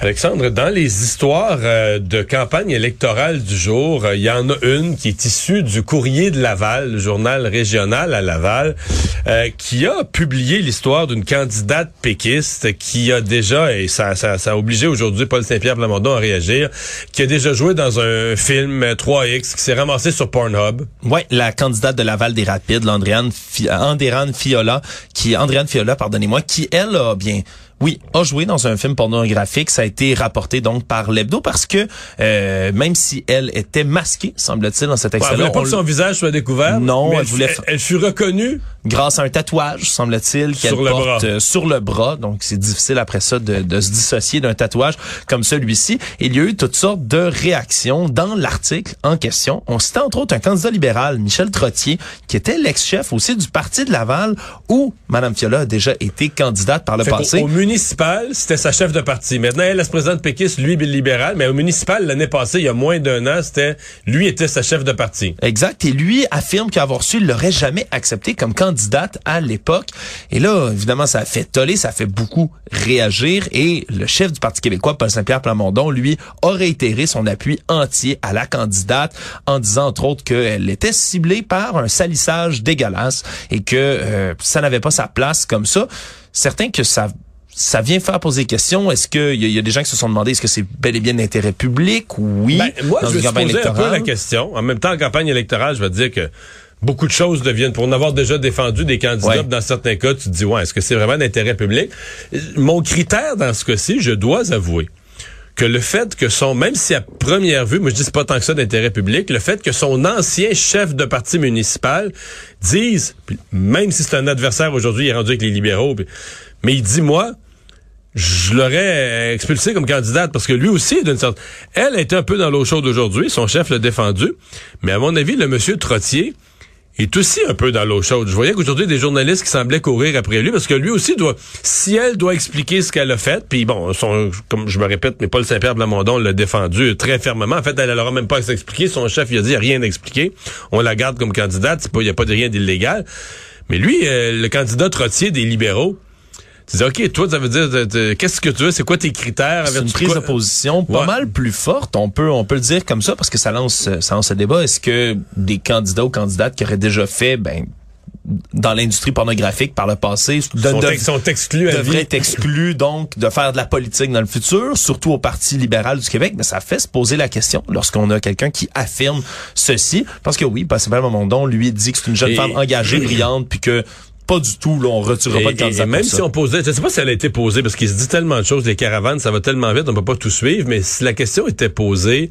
Alexandre, dans les histoires euh, de campagne électorale du jour, euh, il y en a une qui est issue du Courrier de Laval, le journal régional à Laval, euh, qui a publié l'histoire d'une candidate péquiste qui a déjà, et ça, ça, a obligé aujourd'hui Paul Saint-Pierre Plamondon à réagir, qui a déjà joué dans un film 3X qui s'est ramassé sur Pornhub. Oui, la candidate de Laval des Rapides, l'Andréane Fiola, qui Andréane Fiola, pardonnez-moi, qui elle a bien oui, a joué dans un film pornographique. Ça a été rapporté donc par l'hebdo parce que euh, même si elle était masquée, semble-t-il, dans cet extrait-là, ouais, pas que son visage soit découvert. Non, elle, elle, voulait. Elle, fut reconnue grâce à un tatouage, semble-t-il, qu'elle porte euh, sur le bras. Donc c'est difficile après ça de, de se dissocier d'un tatouage comme celui-ci. Il y a eu toutes sortes de réactions dans l'article en question. On citait entre autres un candidat libéral, Michel Trottier, qui était l'ex-chef aussi du parti de Laval, où Mme Fiola a déjà été candidate par le fait passé. Au, au municipal, c'était sa chef de parti. Maintenant, elle est présidente péquiste, lui, libéral. Mais au municipal, l'année passée, il y a moins d'un an, c'était lui était sa chef de parti. Exact. Et lui affirme qu'avoir su, il l'aurait jamais accepté comme candidate à l'époque. Et là, évidemment, ça a fait toller, ça a fait beaucoup réagir. Et le chef du Parti québécois, Paul Saint-Pierre Plamondon, lui, a réitéré son appui entier à la candidate en disant, entre autres, qu'elle était ciblée par un salissage dégueulasse et que euh, ça n'avait pas sa place comme ça. Certains que ça ça vient faire poser des questions. Est-ce qu'il y, y, a des gens qui se sont demandé est-ce que c'est bel et bien d'intérêt public? Oui. Ben, moi, je vais poser un peu la question. En même temps, en campagne électorale, je vais dire que beaucoup de choses deviennent, pour en avoir déjà défendu des candidats, ouais. dans certains cas, tu te dis, ouais, est-ce que c'est vraiment d'intérêt public? Mon critère dans ce cas-ci, je dois avouer que le fait que son, même si à première vue, moi je dis c'est pas tant que ça d'intérêt public, le fait que son ancien chef de parti municipal dise, même si c'est un adversaire aujourd'hui, il est rendu avec les libéraux, mais il dit, moi, je l'aurais expulsé comme candidate parce que lui aussi, d'une sorte, elle était un peu dans l'eau chaude aujourd'hui, son chef l'a défendu, mais à mon avis, le monsieur Trottier est aussi un peu dans l'eau chaude. Je voyais qu'aujourd'hui, des journalistes qui semblaient courir après lui parce que lui aussi doit, si elle doit expliquer ce qu'elle a fait, puis bon, son, comme je me répète, mais Paul Saint-Pierre Blamondon l'a défendu très fermement. En fait, elle n'aura même pas à s'expliquer. Son chef, il a dit rien d'expliqué. On la garde comme candidate. Il n'y a pas de rien d'illégal. Mais lui, euh, le candidat Trottier des libéraux, tu dis, OK, toi, ça veut dire, qu'est-ce que tu veux? C'est quoi tes critères? C'est une prise de position pas ouais. mal plus forte. On peut, on peut le dire comme ça parce que ça lance, ça lance le débat. Est-ce que des candidats ou candidates qui auraient déjà fait, ben, dans l'industrie pornographique par le passé de, sont, de, sont exclus devraient être exclus donc de faire de la politique dans le futur, surtout au Parti libéral du Québec? Mais ça fait se poser la question lorsqu'on a quelqu'un qui affirme ceci. Parce que oui, Pascal Momondon, lui, dit que c'est une jeune et, femme engagée, brillante, puis que pas du tout, là, on retirera pas de candidat. même si on posait, je sais pas si elle a été posée, parce qu'il se dit tellement de choses, les caravanes, ça va tellement vite, on peut pas tout suivre, mais si la question était posée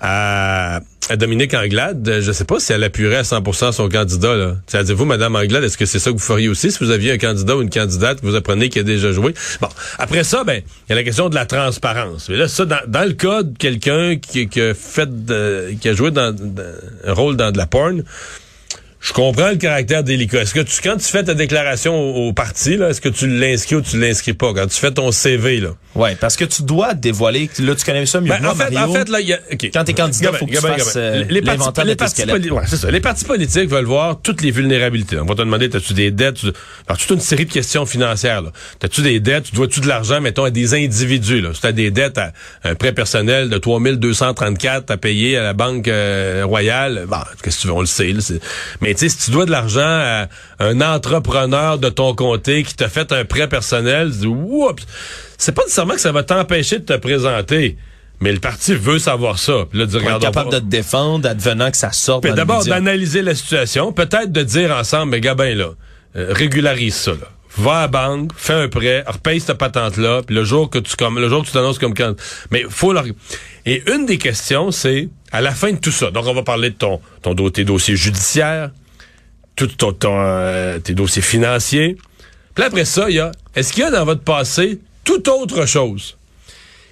à, à Dominique Anglade, je sais pas si elle appuierait à 100% son candidat, là. C'est-à-dire, vous, Madame Anglade, est-ce que c'est ça que vous feriez aussi? Si vous aviez un candidat ou une candidate que vous apprenez qui a déjà joué? Bon. Après ça, ben, il y a la question de la transparence. Mais là, ça, dans, dans le cas de quelqu'un qui, qui, a fait de, qui a joué dans, dans, un rôle dans de la porn, je comprends le caractère délicat. Est-ce que tu, quand tu fais ta déclaration au, au parti, là, est-ce que tu l'inscris ou tu l'inscris pas? Quand tu fais ton CV, là. Ouais, parce que tu dois dévoiler. Là, tu connais ça mieux ben, que moi, en fait, Mario. En fait, là, il y a, okay. Quand t'es candidat, il faut que tu fasses euh, les partis, les, partis ouais, c'est ça. les partis politiques veulent voir toutes les vulnérabilités. On va te demander, as-tu des dettes? Tu... Alors, toute une série de questions financières, là. T'as-tu des dettes? Tu dois-tu de l'argent, mettons, à des individus, là? Si t'as des dettes à un prêt personnel de 3234 à payer à la Banque euh, Royale, bon, qu'est-ce que tu veux, on le sait, là, Mais, tu sais, si tu dois de l'argent à un entrepreneur de ton comté qui t'a fait un prêt personnel, tu dis, oups! C'est pas nécessairement que ça va t'empêcher de te présenter. Mais le parti veut savoir ça. Puis là, regarder, capable de te défendre, advenant que ça sorte. Puis d'abord d'analyser la situation, peut-être de dire ensemble, mais gars, ben là, euh, régularise ça. Là. Va à la banque, fais un prêt, repaye cette patente-là, puis le jour que tu comme le jour que tu t'annonces comme quand. Mais faut leur... Et une des questions, c'est à la fin de tout ça. Donc on va parler de ton ton tes dossiers judiciaires, tout ton, ton euh, tes dossiers financiers. Puis après ça, il y a est-ce qu'il y a dans votre passé toute autre chose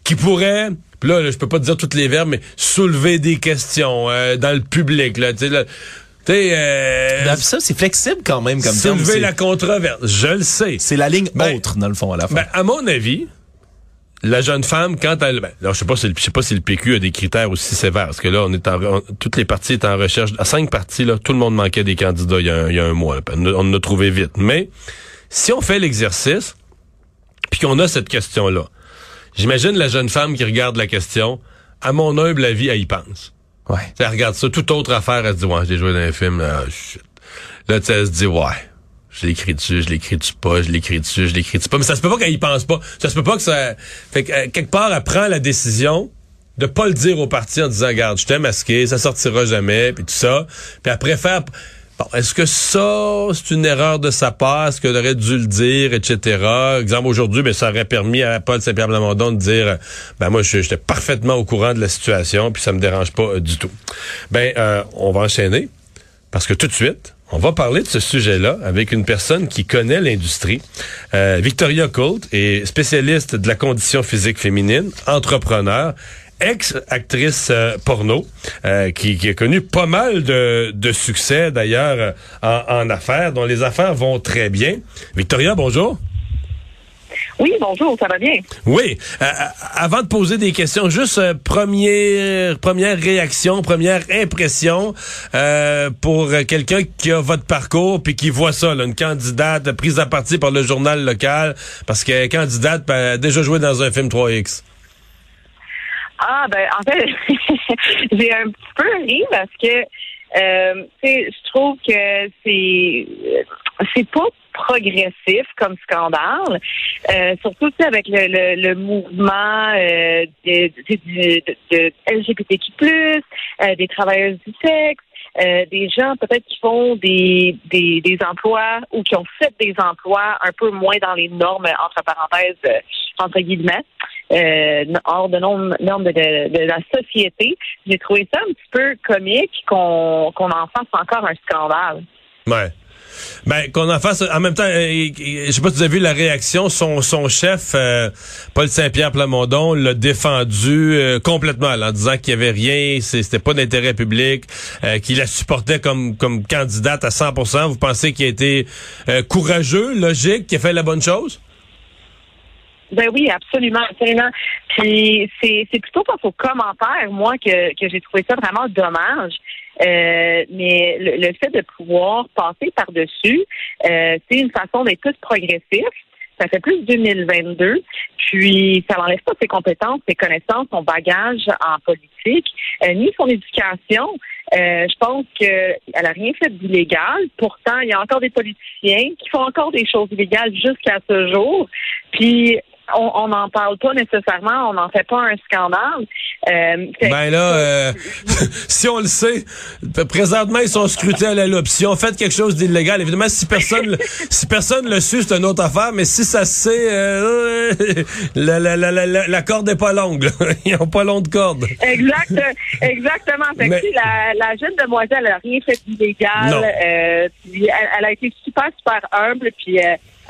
qui pourrait puis là, là, je peux pas te dire toutes les verbes, mais soulever des questions euh, dans le public. Là, tu sais, euh, ben, ça, c'est flexible quand même comme Soulever la controverse, je le sais. C'est la ligne ben, autre, dans le fond, à la fin. Ben, à mon avis, la jeune femme, quand elle, ben, je sais pas si je sais pas si le PQ a des critères aussi sévères, parce que là, on est en, toutes les parties étaient en recherche, à cinq parties là, tout le monde manquait des candidats il y a, il y a un mois. On, on en a trouvé vite. Mais si on fait l'exercice, puis qu'on a cette question-là, j'imagine la jeune femme qui regarde la question, à mon humble avis, elle y pense. Ouais. elle regarde ça, toute autre affaire, elle se dit ouais, j'ai joué dans un film, là, là elle se dit ouais je l'écris dessus, je l'écris dessus pas, je l'écris dessus, je l'écris dessus pas. Mais ça se peut pas qu'elle y pense pas. Ça se peut pas que ça. Fait que, euh, quelque part, elle prend la décision de pas le dire au parti en disant, regarde, je t'ai masqué, ça sortira jamais, puis tout ça. Puis après faire. Bon, est-ce que ça, c'est une erreur de sa part? Est-ce qu'elle aurait dû le dire, etc.? Exemple, aujourd'hui, mais ben, ça aurait permis à Paul Saint-Pierre Blamondon de dire, ben moi, j'étais parfaitement au courant de la situation, puis ça me dérange pas euh, du tout. Ben, euh, on va enchaîner, parce que tout de suite, on va parler de ce sujet-là avec une personne qui connaît l'industrie. Euh, Victoria Colt est spécialiste de la condition physique féminine, entrepreneur, ex-actrice euh, porno, euh, qui, a connu pas mal de, succès d'ailleurs en, en affaires, dont les affaires vont très bien. Victoria, bonjour. Oui, bonjour, ça va bien? Oui. Euh, euh, avant de poser des questions, juste euh, première première réaction, première impression pour quelqu'un qui a votre parcours puis qui voit ça, une candidate prise à partie par le journal local parce qu'elle est candidate a déjà joué dans un film 3X. Ah ben en fait j'ai un petit peu ri parce que euh, je trouve que c'est c'est pas progressif comme scandale, euh, surtout avec le, mouvement euh, de, LGBTQ+, euh, des travailleuses du sexe, euh, des gens peut-être qui font des, des, emplois ou qui ont fait des emplois un peu moins dans les normes, entre parenthèses, euh, entre guillemets, hors de normes, de, de, la société. J'ai trouvé ça un petit peu comique qu'on qu'on en fasse encore un scandale. Ouais. Ben, qu'on en fasse. En même temps, euh, je sais pas si vous avez vu la réaction. Son, son chef, euh, Paul Saint-Pierre Plamondon, l'a défendu euh, complètement en disant qu'il n'y avait rien, c'était pas d'intérêt public, qu'il la supportait comme, comme candidate à 100% Vous pensez qu'il a été courageux, logique, qu'il a fait la bonne chose? Ben oui, absolument, absolument. Puis c'est, plutôt par aux commentaires, moi, que, que j'ai trouvé ça vraiment dommage. Euh, mais le, fait de pouvoir passer par-dessus, euh, c'est une façon d'être plus progressif. Ça fait plus 2022. Puis, ça n'enlève pas ses compétences, ses connaissances, son bagage en politique, euh, ni son éducation. je pense qu'elle n'a rien fait d'illégal. Pourtant, il y a encore des politiciens qui font encore des choses illégales jusqu'à ce jour. Puis, on n'en parle pas nécessairement, on n'en fait pas un scandale. Euh, ben là, euh, si on le sait, présentement ils sont scrutés à la loupe. Si on fait quelque chose d'illégal, évidemment, si personne, si personne le suit, c'est une autre affaire. Mais si ça se sait, euh, la, la, la, la, corde n'est pas longue. Ils n'ont pas long de corde. Exact, exactement. la, la jeune demoiselle n'a rien fait d'illégal. Euh, elle, a été super super humble. Puis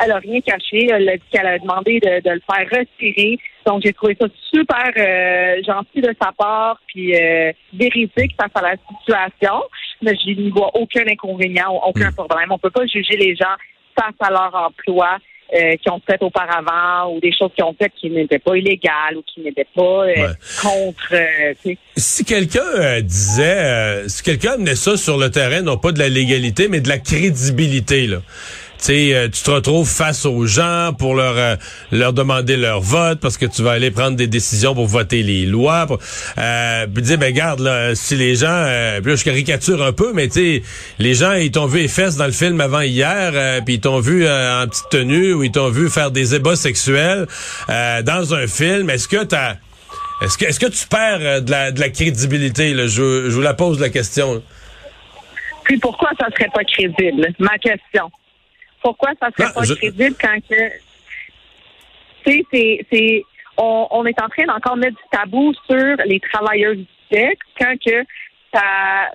elle n'a rien caché. Elle a dit qu'elle a demandé de, de, le faire retirer. Donc, j'ai trouvé ça super euh, gentil de sa part, puis euh, véridique face à la situation. Mais je n'y vois aucun inconvénient, aucun mm. problème. On peut pas juger les gens face à leur emploi. Euh, qui ont fait auparavant ou des choses qui ont fait qui n'étaient pas illégales ou qui n'étaient pas euh, contre. Euh, si quelqu'un disait, si quelqu'un amenait ça sur le terrain, non pas de la légalité, mais de la crédibilité, là sais, euh, tu te retrouves face aux gens pour leur euh, leur demander leur vote parce que tu vas aller prendre des décisions pour voter les lois. Pour, euh, puis dire, ben garde, là, si les gens, euh, puis là, je caricature un peu, mais tu sais, les gens, ils t'ont vu les fesses dans le film avant hier, puis ils t'ont vu en petite tenue ou ils t'ont vu faire des ébats sexuels dans un film. Est-ce que t'as est-ce que, est-ce que tu perds de la, de la crédibilité? Là? Je, je vous la pose la question. Puis pourquoi ça serait pas crédible? Ma question. Pourquoi ça serait pas crédible quand que c'est c'est on, on, est en train d'encore mettre du tabou sur les travailleurs du sexe quand que ça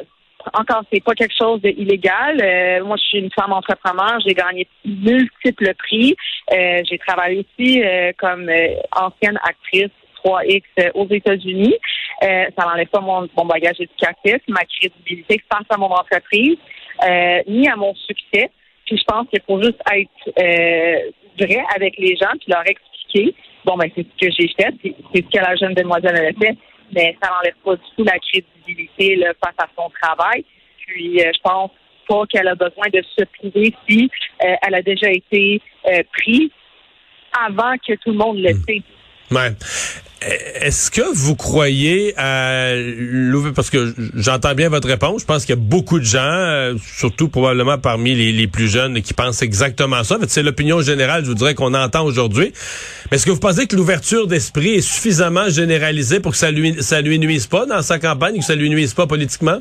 encore c'est pas quelque chose d'illégal. Euh, moi, je suis une femme entrepreneur, j'ai gagné multiples prix. Euh, j'ai travaillé aussi euh, comme ancienne actrice 3X aux États-Unis. ça n'enlève pas mon, mon, bagage éducatif, ma crédibilité face à mon entreprise, ni à mon succès. Puis je pense qu'il faut juste être euh, vrai avec les gens puis leur expliquer bon, ben, c'est ce que j'ai fait, c'est ce que la jeune demoiselle a fait, mais ça n'enlève pas du tout la crédibilité là, face à son travail. Puis, je pense pas qu'elle a besoin de se priver si elle a déjà été prise avant que tout le monde le hmm. sait. Ouais. Est-ce que vous croyez à l'ouverture, parce que j'entends bien votre réponse, je pense qu'il y a beaucoup de gens, euh, surtout probablement parmi les, plus jeunes, qui pensent exactement ça. C'est l'opinion générale, je vous dirais, qu'on entend aujourd'hui. Mais est-ce que vous pensez que l'ouverture d'esprit est suffisamment généralisée pour que ça lui, ça lui nuise pas dans sa campagne, que ça lui nuise pas politiquement?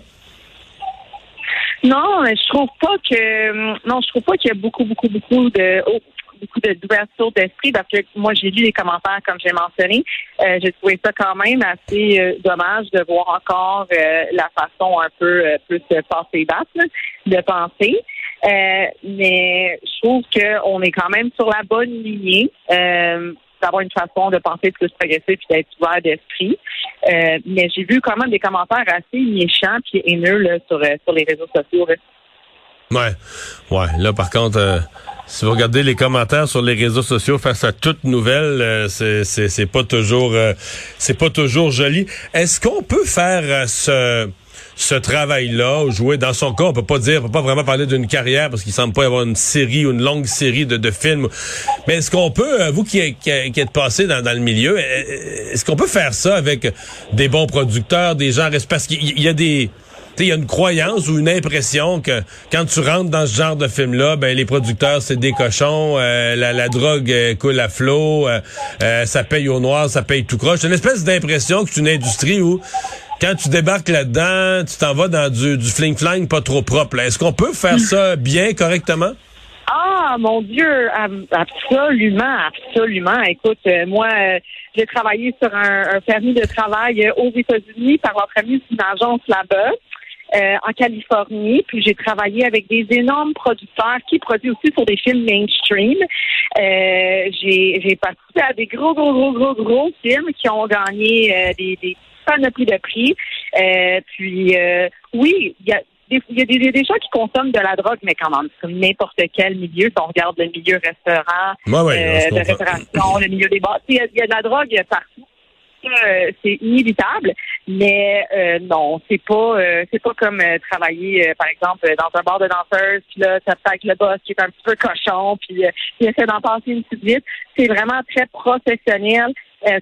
Non, je trouve pas que non, je trouve pas qu'il y a beaucoup, beaucoup, beaucoup de oh, beaucoup d'ouverture d'esprit parce que moi, j'ai lu les commentaires, comme j'ai mentionné. Euh, j'ai trouvé ça quand même assez euh, dommage de voir encore euh, la façon un peu plus passée date de penser. mais je trouve qu'on est quand même sur la bonne lignée d'avoir une façon de penser plus progressif et d'être ouvert d'esprit. mais j'ai vu quand même des commentaires assez méchants et haineux sur, sur les réseaux sociaux. Ouais. Ouais. Là, par contre, si vous regardez les commentaires sur les réseaux sociaux face à toute nouvelle, euh, c'est c'est pas toujours euh, c'est pas toujours joli. Est-ce qu'on peut faire euh, ce ce travail-là, jouer dans son cas, on peut pas dire, on peut pas vraiment parler d'une carrière parce qu'il semble pas y avoir une série ou une longue série de, de films. Mais est-ce qu'on peut, vous qui, qui, êtes passé dans, dans, le milieu, est-ce qu'on peut faire ça avec des bons producteurs, des gens, parce qu'il y a des il y a une croyance ou une impression que quand tu rentres dans ce genre de film-là, ben les producteurs, c'est des cochons, euh, la, drogue euh, coule à flot, euh, ça paye au noir, ça paye tout croche. C'est une espèce d'impression que c'est une industrie où quand tu débarques là-dedans, tu t'en vas dans du, du fling-flang pas trop propre. Est-ce qu'on peut faire ça bien, correctement? Ah, mon Dieu, absolument, absolument. Écoute, moi, j'ai travaillé sur un, permis de travail aux États-Unis par l'entremise d'une agence là-bas. Euh, en Californie, puis j'ai travaillé avec des énormes producteurs qui produisent aussi sur des films mainstream. Euh, j'ai participé à des gros, gros, gros, gros, gros films qui ont gagné euh, des, des panoplies de prix. puis oui, il y a il y a des, gens qui consomment de la drogue, mais quand même, comme n'importe quel milieu, si on regarde le milieu restaurant, de restauration, le milieu des bars, il y, a de la drogue partout. Euh, c'est inévitable, mais euh, non, c'est pas euh, c'est pas comme travailler par exemple dans un bar de danseurs, puis là ça avec le boss qui est un petit peu cochon, puis il essaie d'en passer une petite vite. C'est vraiment très professionnel.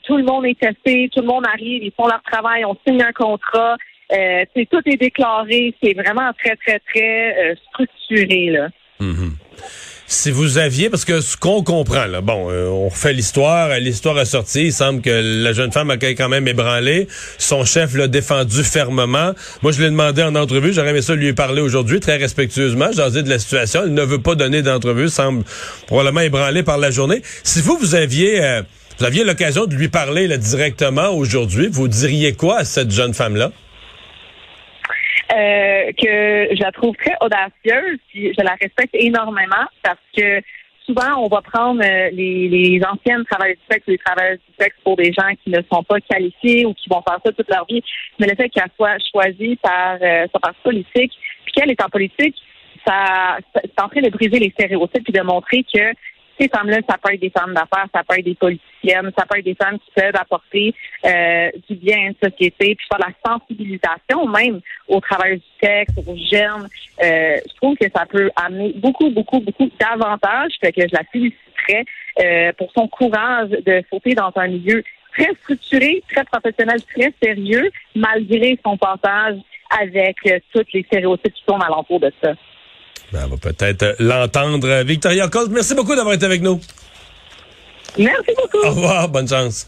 tout le monde est testé, tout le monde arrive, ils font leur travail, on signe un contrat. c'est tout est déclaré, c'est vraiment très très très structuré là. Mm-hmm si vous aviez, parce que ce qu'on comprend, là, bon, euh, on refait l'histoire, l'histoire a sorti, il semble que la jeune femme a quand même ébranlé, son chef l'a défendu fermement. Moi, je l'ai demandé en entrevue, j'aurais aimé ça lui parler aujourd'hui, très respectueusement, j'ai dit de la situation, elle ne veut pas donner d'entrevue, semble probablement ébranlé par la journée. Si vous, vous aviez... Euh, vous aviez l'occasion de lui parler directement aujourd'hui, vous diriez quoi à cette jeune femme-là? Euh, que je la trouve très audacieuse, puis je la respecte énormément parce que souvent on va prendre euh, les, les anciennes travailleuses du sexe ou les travailleuses du sexe pour des gens qui ne sont pas qualifiés ou qui vont faire ça toute leur vie. Mais le fait qu'elle soit choisie par euh, sa parti politique, puis qu'elle est en politique, ça, c'est en train de briser les stéréotypes et de montrer que ces femmes-là, ça peut être des femmes d'affaires, ça peut être des politiciennes, ça peut être des femmes qui peuvent apporter euh, du bien à une société, puis faire la sensibilisation même aux travailleurs du sexe, aux jeunes. Euh, je trouve que ça peut amener beaucoup, beaucoup, beaucoup d'avantages. Fait que je la féliciterais euh, pour son courage de sauter dans un milieu très structuré, très professionnel, très sérieux, malgré son passage avec euh, toutes les stéréotypes qui tournent alentour de ça. Ben, on va peut-être l'entendre. Victoria Colt, merci beaucoup d'avoir été avec nous. Merci beaucoup. Au revoir, bonne chance.